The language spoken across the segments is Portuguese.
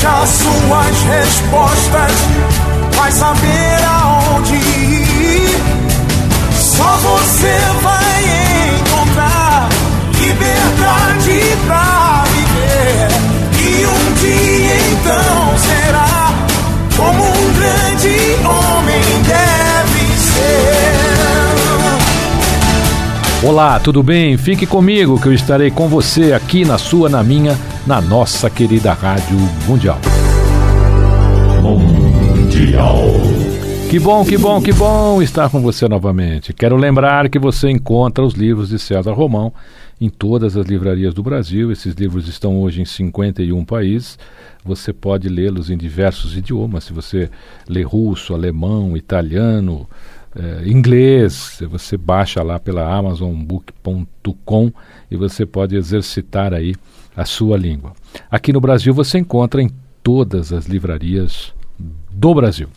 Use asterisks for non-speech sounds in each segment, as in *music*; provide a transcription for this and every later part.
Vai achar suas respostas, vai saber aonde ir. Só você vai encontrar liberdade pra Olá, tudo bem? Fique comigo que eu estarei com você aqui na sua, na minha, na nossa querida Rádio Mundial. Mundial. Que bom, que bom, que bom estar com você novamente. Quero lembrar que você encontra os livros de César Romão em todas as livrarias do Brasil. Esses livros estão hoje em 51 países. Você pode lê-los em diversos idiomas. Se você lê russo, alemão, italiano, eh, inglês, você baixa lá pela amazonbook.com e você pode exercitar aí a sua língua. Aqui no Brasil você encontra em todas as livrarias do Brasil.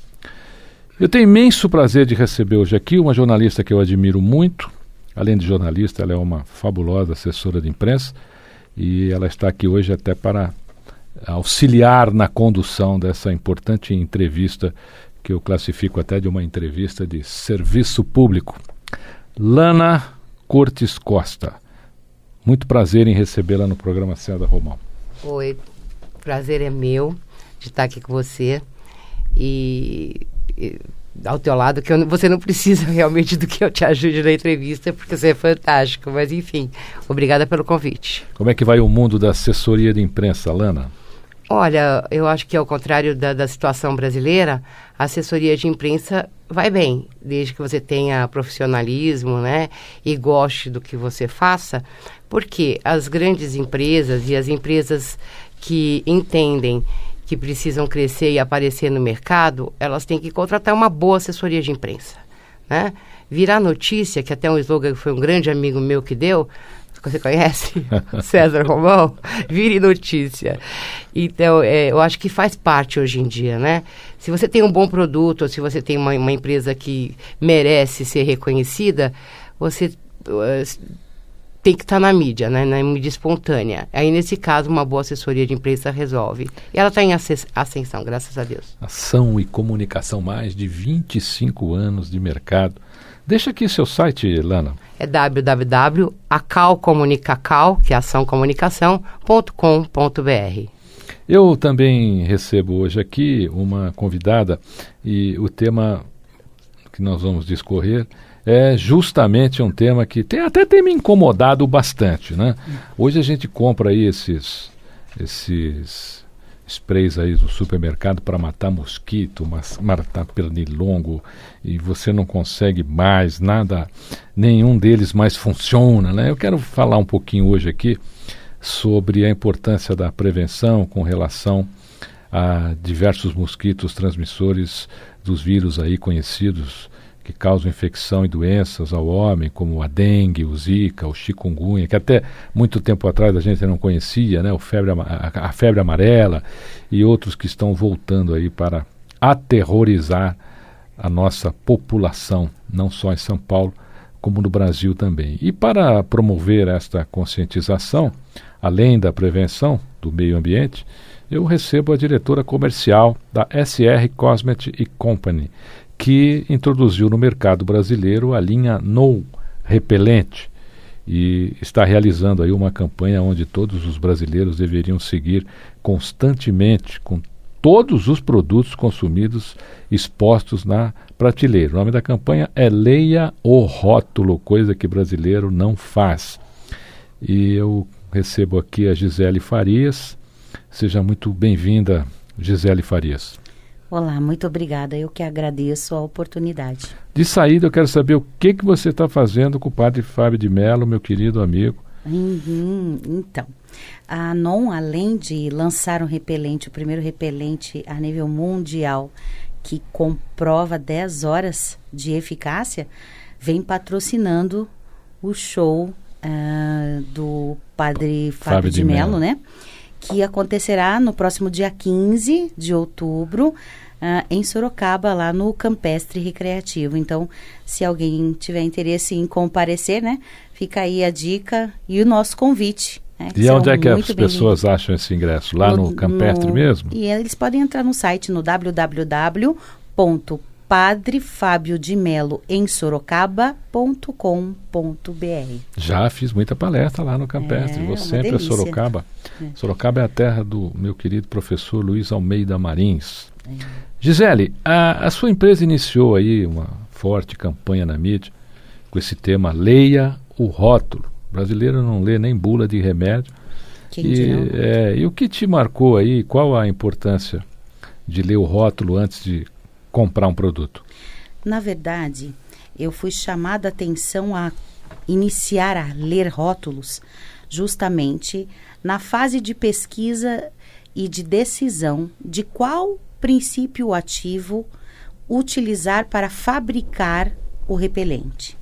Eu tenho imenso prazer de receber hoje aqui uma jornalista que eu admiro muito. Além de jornalista, ela é uma fabulosa assessora de imprensa e ela está aqui hoje até para auxiliar na condução dessa importante entrevista que eu classifico até de uma entrevista de serviço público. Lana Cortes Costa. Muito prazer em recebê-la no programa César Romão. Oi, prazer é meu de estar aqui com você e, e ao teu lado, que eu, você não precisa *laughs* realmente do que eu te ajude na entrevista, porque você é fantástico, mas enfim, obrigada pelo convite. Como é que vai o mundo da assessoria de imprensa, Lana? Olha, eu acho que ao contrário da, da situação brasileira, a assessoria de imprensa vai bem, desde que você tenha profissionalismo, né, e goste do que você faça, porque as grandes empresas e as empresas que entendem que precisam crescer e aparecer no mercado, elas têm que contratar uma boa assessoria de imprensa, né? Virar notícia, que até um slogan foi um grande amigo meu que deu, você conhece? *laughs* César Romão? Vire notícia. Então, é, eu acho que faz parte hoje em dia, né? Se você tem um bom produto, ou se você tem uma, uma empresa que merece ser reconhecida, você uh, tem que estar tá na mídia, né? na mídia espontânea. Aí, nesse caso, uma boa assessoria de imprensa resolve. E ela está em ascensão, graças a Deus. Ação e comunicação, mais de 25 anos de mercado. Deixa aqui seu site, Lana. É www.acalcomunicacal, que é açãocomunicação.com.br. Eu também recebo hoje aqui uma convidada e o tema que nós vamos discorrer é justamente um tema que tem, até tem me incomodado bastante, né? Hoje a gente compra aí esses esses sprays aí do supermercado para matar mosquito, mas, matar pernilongo e você não consegue mais nada, nenhum deles mais funciona, né? Eu quero falar um pouquinho hoje aqui sobre a importância da prevenção com relação a diversos mosquitos transmissores dos vírus aí conhecidos que causam infecção e doenças ao homem, como a dengue, o zika, o chikungunya, que até muito tempo atrás a gente não conhecia, né, o febre, a, a febre amarela e outros que estão voltando aí para aterrorizar a nossa população, não só em São Paulo, como no Brasil também. E para promover esta conscientização, além da prevenção do meio ambiente, eu recebo a diretora comercial da SR Cosmet Company, que introduziu no mercado brasileiro a linha No Repelente e está realizando aí uma campanha onde todos os brasileiros deveriam seguir constantemente com todos os produtos consumidos expostos na prateleira. O nome da campanha é Leia o Rótulo, coisa que brasileiro não faz. E eu recebo aqui a Gisele Farias. Seja muito bem-vinda, Gisele Farias. Olá, muito obrigada. Eu que agradeço a oportunidade. De saída, eu quero saber o que, que você está fazendo com o padre Fábio de Mello, meu querido amigo. Uhum, então, a NON, além de lançar um repelente, o primeiro repelente a nível mundial, que comprova 10 horas de eficácia, vem patrocinando o show uh, do padre Fábio, Fábio de, de Mello, né? Que acontecerá no próximo dia 15 de outubro, uh, em Sorocaba, lá no Campestre Recreativo. Então, se alguém tiver interesse em comparecer, né, fica aí a dica e o nosso convite. Né, e onde é que as pessoas acham esse ingresso? Lá no, no Campestre no, mesmo? E eles podem entrar no site no www Padre Fábio de Melo em Sorocaba.com.br. Já fiz muita palestra lá no Campestre, é, vou sempre a Sorocaba. É. Sorocaba é a terra do meu querido professor Luiz Almeida Marins. É. Gisele, a, a sua empresa iniciou aí uma forte campanha na mídia com esse tema Leia o Rótulo. O brasileiro não lê nem bula de remédio. E, é, e o que te marcou aí? Qual a importância de ler o rótulo antes de comprar um produto? Na verdade, eu fui chamada a atenção a iniciar a ler rótulos justamente na fase de pesquisa e de decisão de qual princípio ativo utilizar para fabricar o repelente.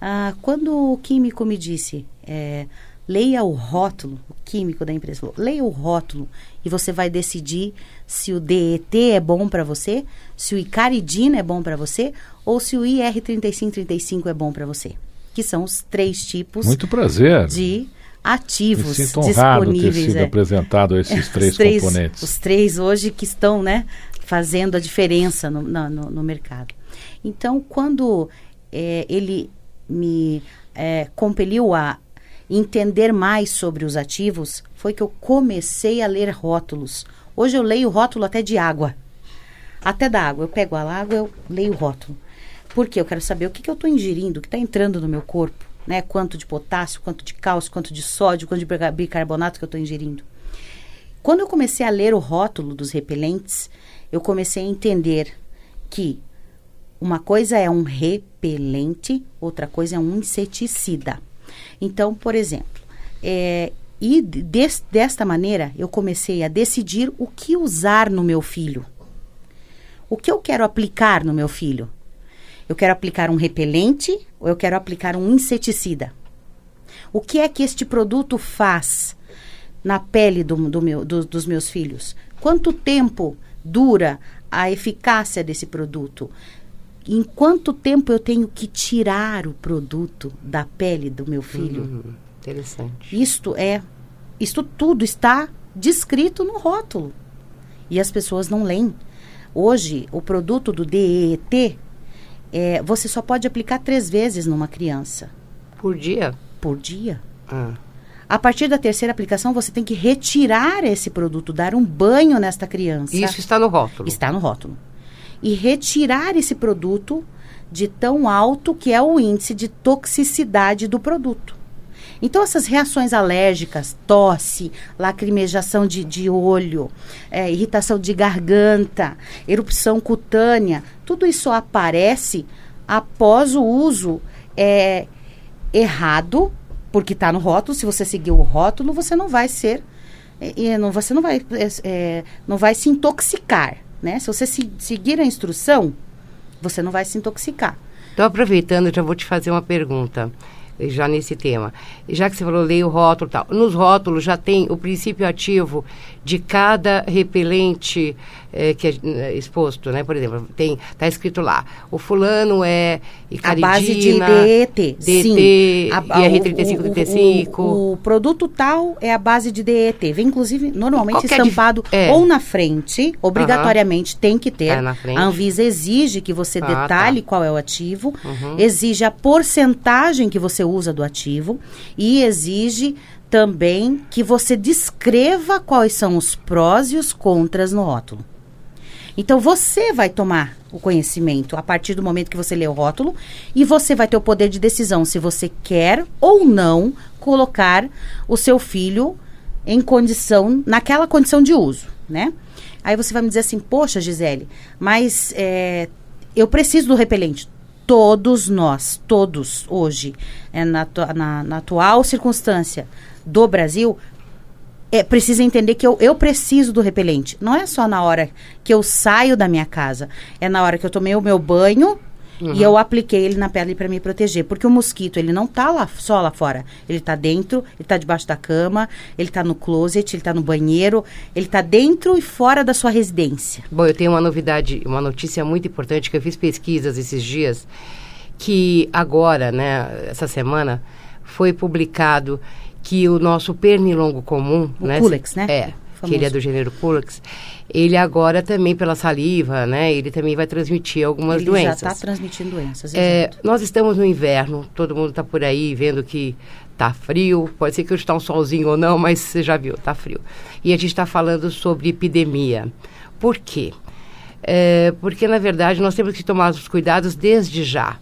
Ah, quando o químico me disse, é, leia o rótulo, o químico da empresa falou, leia o rótulo e você vai decidir se o DET é bom para você, se o icaridina é bom para você ou se o IR3535 é bom para você. Que são os três tipos Muito prazer. de ativos Me sinto disponíveis. ter sido é. apresentado esses *laughs* três, três, componentes. Os três hoje que estão né, fazendo a diferença no, no, no mercado. Então, quando é, ele me é, compeliu a entender mais sobre os ativos, foi que eu comecei a ler rótulos. Hoje eu leio rótulo até de água. Até da água. Eu pego a água, eu leio o rótulo. Porque eu quero saber o que, que eu estou ingerindo, o que está entrando no meu corpo. Né? Quanto de potássio, quanto de cálcio, quanto de sódio, quanto de bicarbonato que eu estou ingerindo. Quando eu comecei a ler o rótulo dos repelentes, eu comecei a entender que uma coisa é um repelente, outra coisa é um inseticida. Então, por exemplo, é, e des, desta maneira eu comecei a decidir o que usar no meu filho. O que eu quero aplicar no meu filho? Eu quero aplicar um repelente ou eu quero aplicar um inseticida? O que é que este produto faz na pele do, do meu, do, dos meus filhos? Quanto tempo dura a eficácia desse produto? Em quanto tempo eu tenho que tirar o produto da pele do meu filho? Uhum, interessante. Isto é, isto tudo está descrito no rótulo. E as pessoas não leem. Hoje, o produto do DET, é, você só pode aplicar três vezes numa criança. Por dia? Por dia. Ah. A partir da terceira aplicação, você tem que retirar esse produto, dar um banho nesta criança. Isso está no rótulo? Está no rótulo e retirar esse produto de tão alto que é o índice de toxicidade do produto. Então, essas reações alérgicas, tosse, lacrimejação de, de olho, é, irritação de garganta, erupção cutânea, tudo isso aparece após o uso é, errado, porque está no rótulo. Se você seguir o rótulo, você não vai ser, é, não, você não vai, é, é, não vai se intoxicar né? Se você se, seguir a instrução, você não vai se intoxicar. Então, aproveitando, já vou te fazer uma pergunta já nesse tema. Já que você falou, leia o rótulo tal. Nos rótulos já tem o princípio ativo de cada repelente é, que é, é exposto, né? Por exemplo, tem tá escrito lá, o fulano é icaridina, a base de DET, DET sim. IR3535. O, o, o, produto tal é a base de DET. Vem inclusive normalmente estampado é. ou na frente, obrigatoriamente tem que ter. Tá a Anvisa exige que você ah, detalhe tá. qual é o ativo, uhum. exige a porcentagem que você usa do ativo e exige também que você descreva quais são os prós e os contras no rótulo. Então você vai tomar o conhecimento a partir do momento que você lê o rótulo e você vai ter o poder de decisão se você quer ou não colocar o seu filho em condição, naquela condição de uso, né? Aí você vai me dizer assim, poxa, Gisele, mas é, eu preciso do repelente. Todos nós, todos hoje, é, na, na, na atual circunstância do Brasil, é, precisa entender que eu, eu preciso do repelente. Não é só na hora que eu saio da minha casa. É na hora que eu tomei o meu banho uhum. e eu apliquei ele na pele para me proteger. Porque o mosquito, ele não tá lá, só lá fora. Ele tá dentro, ele tá debaixo da cama, ele tá no closet, ele tá no banheiro. Ele tá dentro e fora da sua residência. Bom, eu tenho uma novidade, uma notícia muito importante que eu fiz pesquisas esses dias. Que agora, né, essa semana, foi publicado que o nosso pernilongo comum, o né? Culex, né? É, Famoso. que ele é do gênero Culex. Ele agora também pela saliva, né? Ele também vai transmitir algumas ele doenças. já está transmitindo doenças. É, nós estamos no inverno, todo mundo está por aí vendo que tá frio. Pode ser que hoje está um solzinho ou não, mas você já viu, tá frio. E a gente está falando sobre epidemia. Por quê? É, porque na verdade nós temos que tomar os cuidados desde já.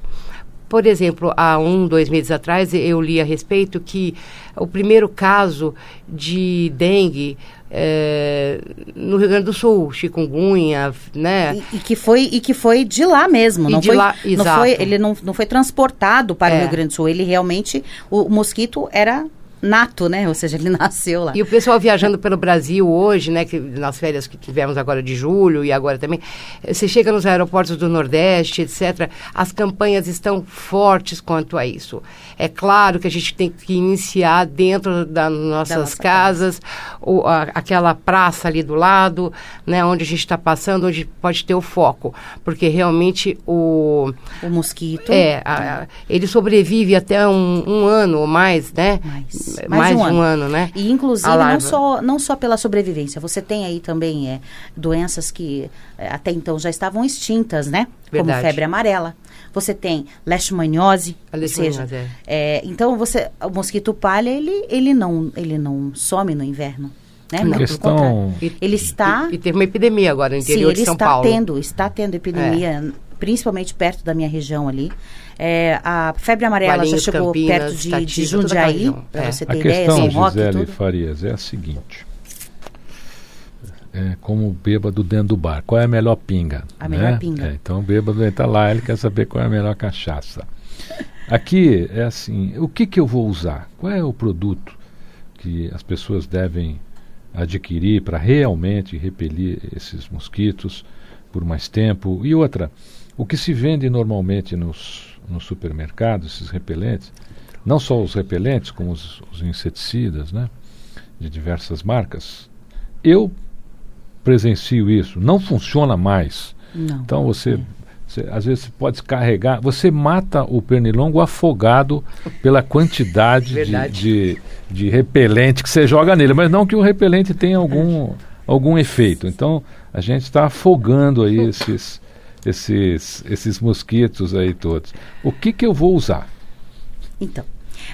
Por exemplo, há um, dois meses atrás, eu li a respeito que o primeiro caso de dengue é, no Rio Grande do Sul, chikungunya, né? E, e, que foi e que foi de lá mesmo, e não de foi, lá, não foi, ele não, não foi transportado para É. o Rio Grande do Sul, ele realmente o, mosquito era nato, né? Ou seja, ele *laughs* nasceu lá. E o pessoal viajando pelo Brasil hoje, né, que nas férias que tivemos agora de julho e agora também, eh, você chega nos aeroportos do Nordeste, etc. As campanhas estão fortes quanto a isso. É claro que a gente tem que iniciar dentro das nossas nossa casas, ou a- aquela praça ali do lado, né, onde a gente está passando, onde pode ter o foco, porque realmente o O mosquito. é a- a- ele sobrevive até um, um ano ou mais, né? Mais. Mais, Mais de um um ano, né? E inclusive não só, não só pela sobrevivência, você tem aí também é, doenças que é, até então já estavam extintas, né? Verdade. Como febre amarela. Você tem leishmaniose, ou seja, leishmaniose, é, então você o mosquito palha ele ele não ele não some no inverno, né? Pelo questão- contrário. E- Ele está E, e teve uma epidemia agora no Sim, interior ele de São está Paulo. tendo, está tendo epidemia, principalmente perto da minha região ali. É, a febre amarela já Valinhos, chegou Campinas, perto de, de toda aquela Jundiaí, para É. você A ter ideia, questão, São Roque e Gisele tudo. Farias, é a seguinte. É como o bêbado dentro do bar. Qual é a melhor pinga? A melhor né? pinga. É, então o bêbado está lá, ele quer saber qual é a melhor cachaça. Aqui é assim, o que, que eu vou usar? Qual é o produto que as pessoas devem adquirir para realmente repelir esses mosquitos por mais tempo? E outra, o que se vende normalmente nos, nos supermercados, esses repelentes, não só os repelentes, como os, os inseticidas, né, de diversas marcas, eu presencio isso, não funciona mais. Não. Então você, você- às vezes você pode descarregar, você mata o pernilongo afogado pela quantidade de, de, de repelente que você joga nele, mas não que o repelente tenha algum, algum efeito. Então a gente está afogando aí esses, esses, esses mosquitos aí todos. O que, que eu vou usar? Então,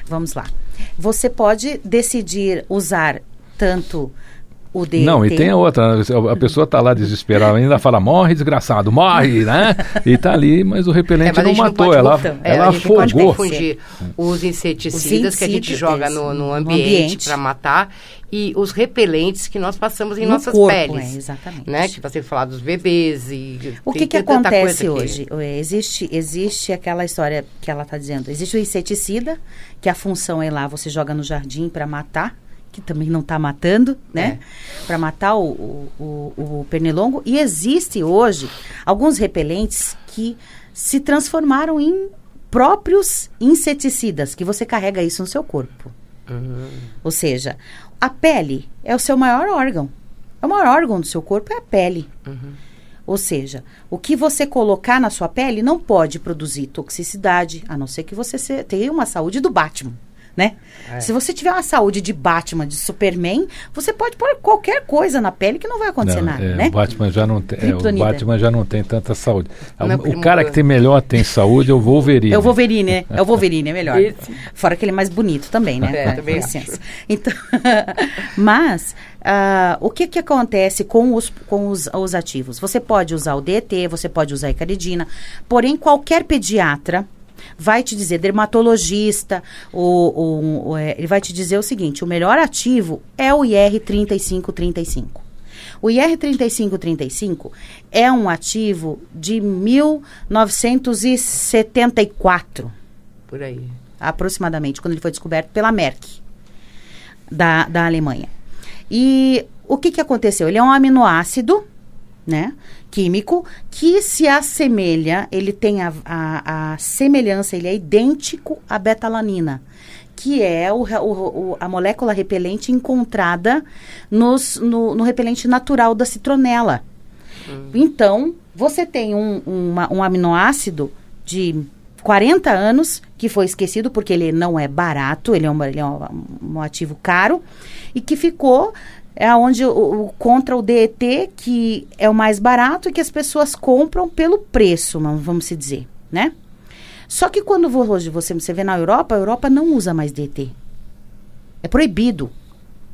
vamos lá. Você pode decidir usar tanto o DT... Não, e tem a outra, a pessoa está lá desesperada, ainda fala, morre desgraçado, morre, né? E está ali, mas o É, repelente mas a não não matou, pode ela, é, ela a gente não pode afogou. confundir os inseticidas Os que a gente joga no, no ambiente ambiente. para matar e os repelentes que nós passamos em No nossas corpo, peles. é, exatamente. Né? Que você falar dos bebês e O que, que acontece coisa que- hoje? É, Existe, existe aquela história que ela está dizendo. Existe o inseticida, que a função é lá, você joga no jardim para matar, que também não está matando, né? Para matar o, o, o, o pernilongo. E existe hoje alguns repelentes que se transformaram em próprios inseticidas, que você carrega isso no seu corpo. Ou seja, a pele é o seu maior órgão. É o maior órgão do seu corpo é a pele. Ou seja, o que você colocar na sua pele não pode produzir toxicidade, a não ser que você tenha uma saúde do Batman. Né? É. Se você tiver uma saúde de Batman, de Superman, você pode pôr qualquer coisa na pele que não vai acontecer Não, nada, é, né? O Batman já não tem, é, o. Batman já não tem tanta saúde. Não o cara que tem melhor tem saúde é o Wolverine. É o Wolverine, né? É o Wolverine, é melhor. Esse. Fora que ele é mais bonito também, né? É, Com também licença. Então, *laughs* mas ah, o que que acontece com os, com os, os ativos? Você pode usar o DET, você pode usar a icaridina, porém qualquer pediatra vai te dizer, dermatologista, o, o- é, ele vai te dizer o seguinte, o melhor ativo é o IR 3535. O IR 3535 é um ativo de 1974 Por aí. aproximadamente, quando ele foi descoberto pela Merck, da, da Alemanha. E o que, que aconteceu? Ele é um aminoácido, né, químico, que se assemelha, ele tem a, a, a semelhança, ele é idêntico à betalanina, que é o, o- o- a molécula repelente encontrada nos, no, no repelente natural da citronela. Então, você tem um, uma- um aminoácido de 40 anos que foi esquecido porque ele não é barato, ele é um, ele é um, um ativo caro e que ficou é onde o, o- contra o DET que é o mais barato e que as pessoas compram pelo preço, vamos se dizer, né? Só que quando hoje você, você vê na Europa, a Europa não usa mais DET. É proibido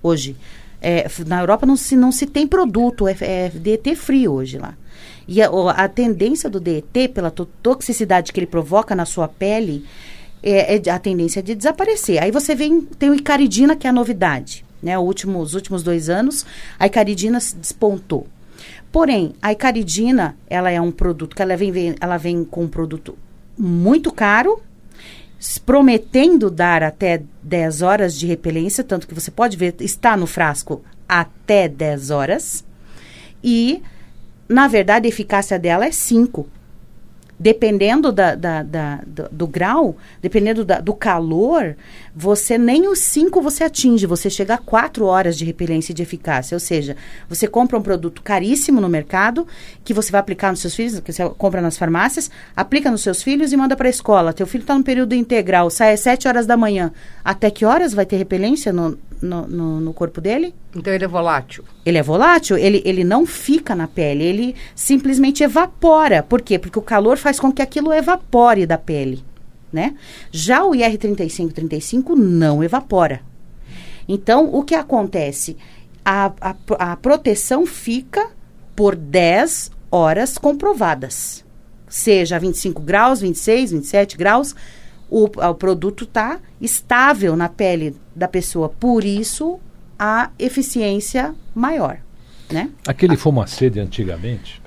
hoje. É, na Europa não se, não se tem produto, é, é DET free hoje lá. E a, a tendência do DET, pela to- toxicidade que ele provoca na sua pele, é, é a tendência de desaparecer. Aí você vem, tem o Icaridina, que é a novidade. Né? Último, os últimos dois anos, a Icaridina se despontou. Porém, a Icaridina, ela é um produto que ela vem, ela vem com um produto muito caro, prometendo dar até 10 horas de repelência, tanto que você pode ver, está no frasco até 10 horas. E, na verdade, a eficácia dela é 5. Dependendo da, da- da- do, do grau, dependendo do calor, você nem os 5 você atinge, você chega a 4 horas de repelência e de eficácia. Ou seja, você compra um produto caríssimo no mercado, que você vai aplicar nos seus filhos, que você compra nas farmácias, aplica nos seus filhos e manda para a escola. Teu filho está no período integral, sai às 7 horas da manhã. Até que horas vai ter repelência no, no, no- no corpo dele? Então ele é volátil. Ele é volátil, ele, ele não fica na pele, ele simplesmente evapora. Por quê? Porque o calor faz com que aquilo evapore da pele, né? Já o IR3535 não evapora. Então, o que acontece? A, a, a proteção fica por 10 horas comprovadas. Seja 25 graus, 26, 27 graus, o, o produto está estável na pele da pessoa. Por isso, a eficiência maior, né? Aquele fumacê de antigamente.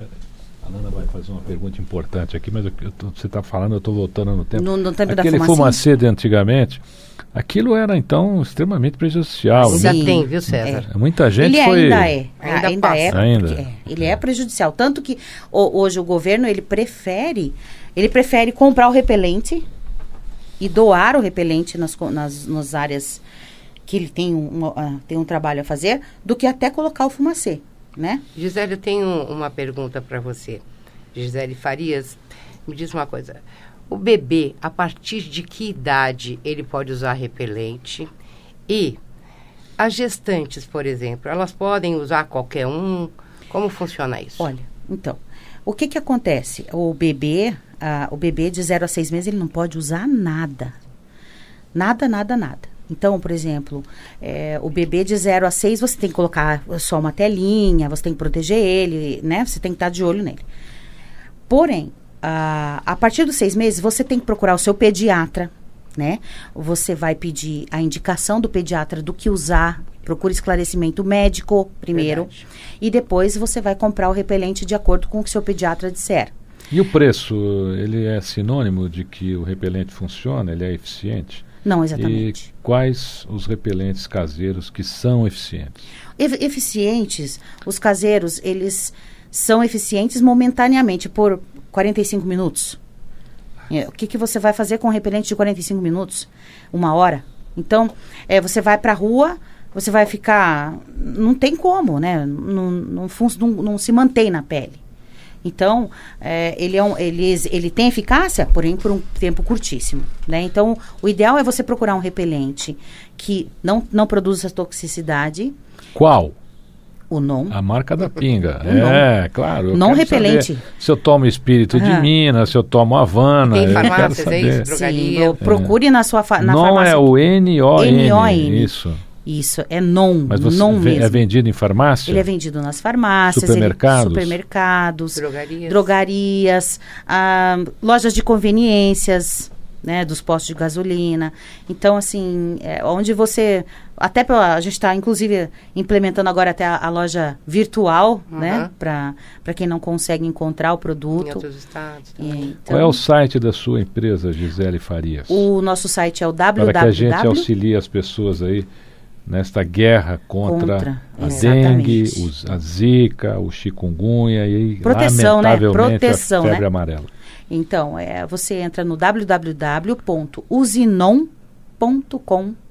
A Nana vai fazer uma pergunta importante aqui, mas eu, eu tô- você está falando, eu estou voltando no tempo. No- no tempo da Aquele fumacê de antigamente, aquilo era então extremamente prejudicial. Ainda né? Sim. tem, viu, César? Muita gente ele foi. ainda é. Ainda Ainda, é. Ainda. é, ele é prejudicial. Tanto que o- hoje o governo, ele prefere, ele prefere comprar o repelente e doar o repelente nas, nas, nas áreas que ele tem um, ah, tem um trabalho a fazer, do que até colocar o fumacê, né? Gisele, eu tenho uma pergunta para você. Gisele Farias, me diz uma coisa. O bebê, a partir de que idade ele pode usar repelente? E as gestantes, por exemplo, elas podem usar qualquer um? Como funciona isso? Olha, então, o que que acontece? O bebê, o bebê de 0 a 6 meses, ele não pode usar nada. Nada, nada, nada. Então, por exemplo, eh, o bebê de 0 a 6, você tem que colocar só uma telinha, você tem que proteger ele, né? Você tem que estar de olho nele. Porém, a partir dos seis meses, você tem que procurar o seu pediatra, né? Você vai pedir a indicação do pediatra do que usar. Procure esclarecimento médico primeiro. Verdade. E depois você vai comprar o repelente de acordo com o que seu pediatra disser. E o preço, ele é sinônimo de que o repelente funciona, ele é eficiente? Não exatamente. E quais os repelentes caseiros que são eficientes? Eficientes, os caseiros, eles são eficientes momentaneamente por 45 minutos. É, O que, que você vai fazer com um repelente de 45 minutos? Uma hora? Então, é, você vai para a rua, você vai ficar. Não tem como, né? Não, não, não- não se mantém na pele. Então, é, ele, é um, ele, ele tem eficácia, porém por um tempo curtíssimo. Né? Então, o ideal é você procurar um repelente que não, não produza toxicidade. Qual? O NON. A marca da pinga. é, claro. Non repelente. Se eu tomo espírito de Minas, se eu tomo Havana. Tem farmácias, é isso? Drogaria. Sim, procure na sua fa na non farmácia. é o N-O-N. Isso. Isso, é non. Mas você non vê- mesmo. é vendido em farmácia? Ele é vendido nas farmácias, Supermercados? ele- supermercados, Drogarias. drogarias, ah, lojas de conveniências, né, dos postos de gasolina. Então, assim, é, onde você até pela, a gente está inclusive implementando agora até a, a loja virtual, né, Aham. para para quem não consegue encontrar o Em produto. outros estados. E, também. então, Qual é o site da sua empresa, Gisele Farias? o nosso site é o Para que a gente www. auxilie as pessoas aí nesta guerra contra, Contra, a exatamente. dengue, os- a zika, o chikungunya e Proteção, né? lamentavelmente Proteção, a febre né? amarela. Então, é, você entra no www.usinon.com.br.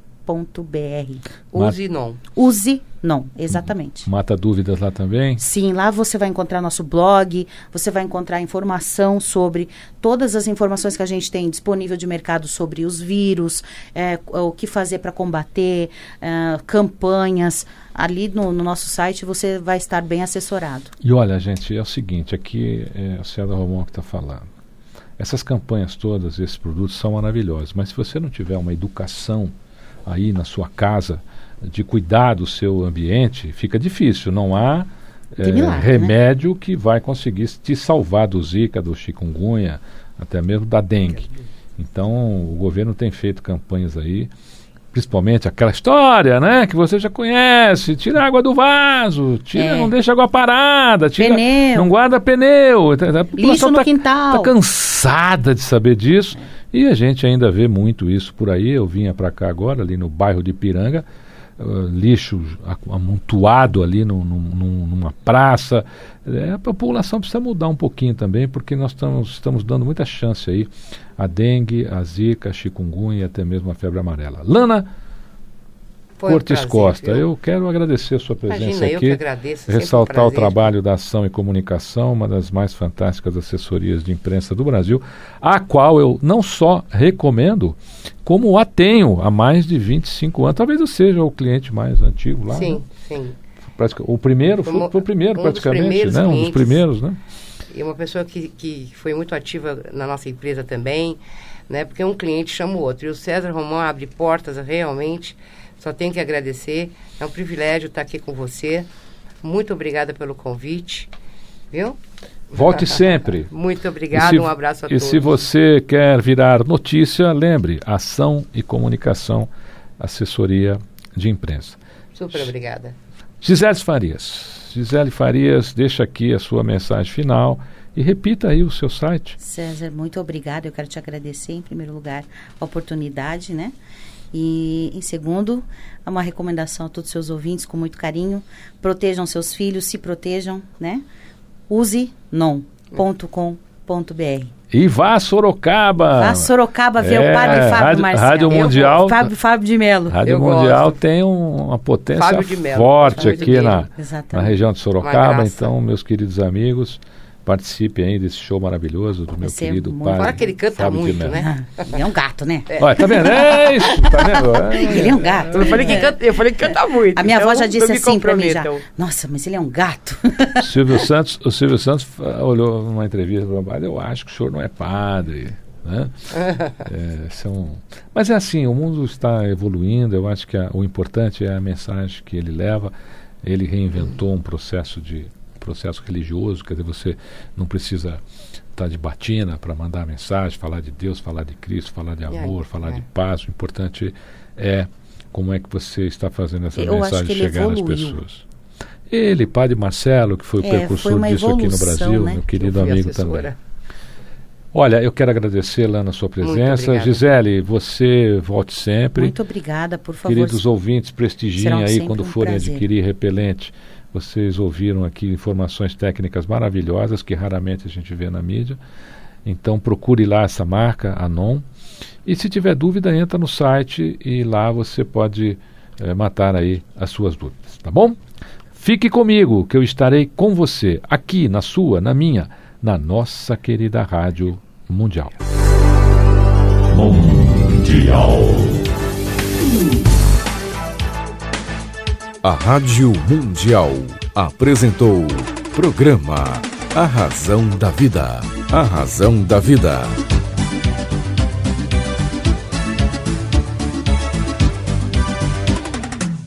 Use non. Use não, exatamente. Mata dúvidas lá também? Sim, lá você vai encontrar nosso blog, você vai encontrar informação sobre todas as informações que a gente tem disponível de mercado sobre os vírus, é, o que fazer para combater, é, campanhas. Ali no, no nosso site você vai estar bem assessorado. E olha, gente, é o seguinte, aqui é a Célia Romão que está falando. Essas campanhas todas, esses produtos são maravilhosos, mas se você não tiver uma educação aí na sua casa de cuidar do seu ambiente, fica difícil. Não há eh, milagre, né? remédio que vai conseguir te salvar do zika, do chikungunya, até mesmo da dengue. Então, o governo tem feito campanhas aí, principalmente aquela história, né, que você já conhece, tira a água do vaso, tira, É. não deixa água parada, tira, Pneu. não guarda pneu. A Lixo população no tá- quintal. tá cansada de saber disso. E a gente ainda vê muito isso por aí. Eu vinha para cá agora, ali no bairro de Piranga, ah, lixo amontoado ali num- num- numa praça. É, a população precisa mudar um pouquinho também, porque nós estamos, estamos dando muita chance aí a dengue, a zika, a chikungunya e até mesmo a febre amarela. Lana Foi um Cortes prazer, Costa, viu? eu quero agradecer a sua presença Imagina, eu aqui. que agradeço. um ressaltar o prazer. trabalho da Ação e Comunicação, uma das mais fantásticas assessorias de imprensa do Brasil, a qual eu não só recomendo, como a tenho há mais de 25 anos. Talvez eu seja o cliente mais antigo lá. Sim, né? sim. Pratica- o primeiro, foi, foi o primeiro um praticamente, né? Um dos primeiros, né? E uma pessoa que, que foi muito ativa na nossa empresa também, né? Porque um cliente chama o outro. E o César Romão abre portas realmente. Só tenho que agradecer. É um privilégio estar aqui com você. Muito obrigada pelo convite. Viu? Volte *laughs* sempre. Muito E obrigada. se- um abraço a E todos. se você quer virar notícia, lembre, Ação e Comunicação, assessoria de imprensa. Super obrigada. Gisele Farias. Gisele Farias, deixa aqui a sua mensagem final e repita aí o seu site. César, muito obrigada. Eu quero te agradecer, em primeiro lugar, a oportunidade, né? E, em segundo, uma recomendação a todos os seus ouvintes, com muito carinho. Protejam seus filhos, se protejam, né? Use non.com.br. E vá a Sorocaba. Vá a Sorocaba ver É, o padre Fábio Rádio- Marcelo. Rádio Eu Mundial- gosto. Fábio, Fábio de Melo. Rádio Eu Mundial gosto. tem um- uma potência Fábio de Mello. forte Fábio aqui na, na região de Sorocaba. Então, meus queridos amigos, participem aí desse show maravilhoso do meu querido muito- padre. Fora que ele canta Fábio muito, né? Ah, ele é um gato, né? Olha, tá vendo? É isso, tá vendo? *laughs* É. Ele é um gato. Eu falei que canta, eu falei que canta muito. A minha então avó já disse assim pra mim já. Nossa, mas ele é um gato. Silvio *laughs* Santos, o Silvio Santos ah, olhou numa entrevista e falou, "Padre, eu acho que o senhor não é padre. Né? *laughs* É, são... Mas é assim, o mundo está evoluindo, eu acho que a- o importante é a mensagem que ele leva. Ele reinventou um processo de processo religioso, quer dizer, você não precisa estar de batina para mandar mensagem, falar de Deus, falar de Cristo, falar de amor, falar é. de paz. O importante é como é que você está fazendo essa Eu mensagem chegar nas evoluiu. pessoas. Ele, padre Marcelo, que foi o É, precursor foi disso aqui no evolução, Brasil, né? meu querido amigo assessora. também. Olha, eu quero agradecer, Lana, a sua presença. Gisele, você volte sempre. Muito obrigada, por favor. Queridos ouvintes, prestigiem aí quando um forem prazer. adquirir repelente. Vocês ouviram aqui informações técnicas maravilhosas que raramente a gente vê na mídia. Então procure lá essa marca, a Non. E se tiver dúvida, entra no site e lá você pode eh, matar aí as suas dúvidas, tá bom? Fique comigo, que eu estarei com você, aqui na sua, na minha, na nossa querida Rádio Mundial. Mundial. A Rádio Mundial apresentou programa A Razão da Vida. A Razão da Vida.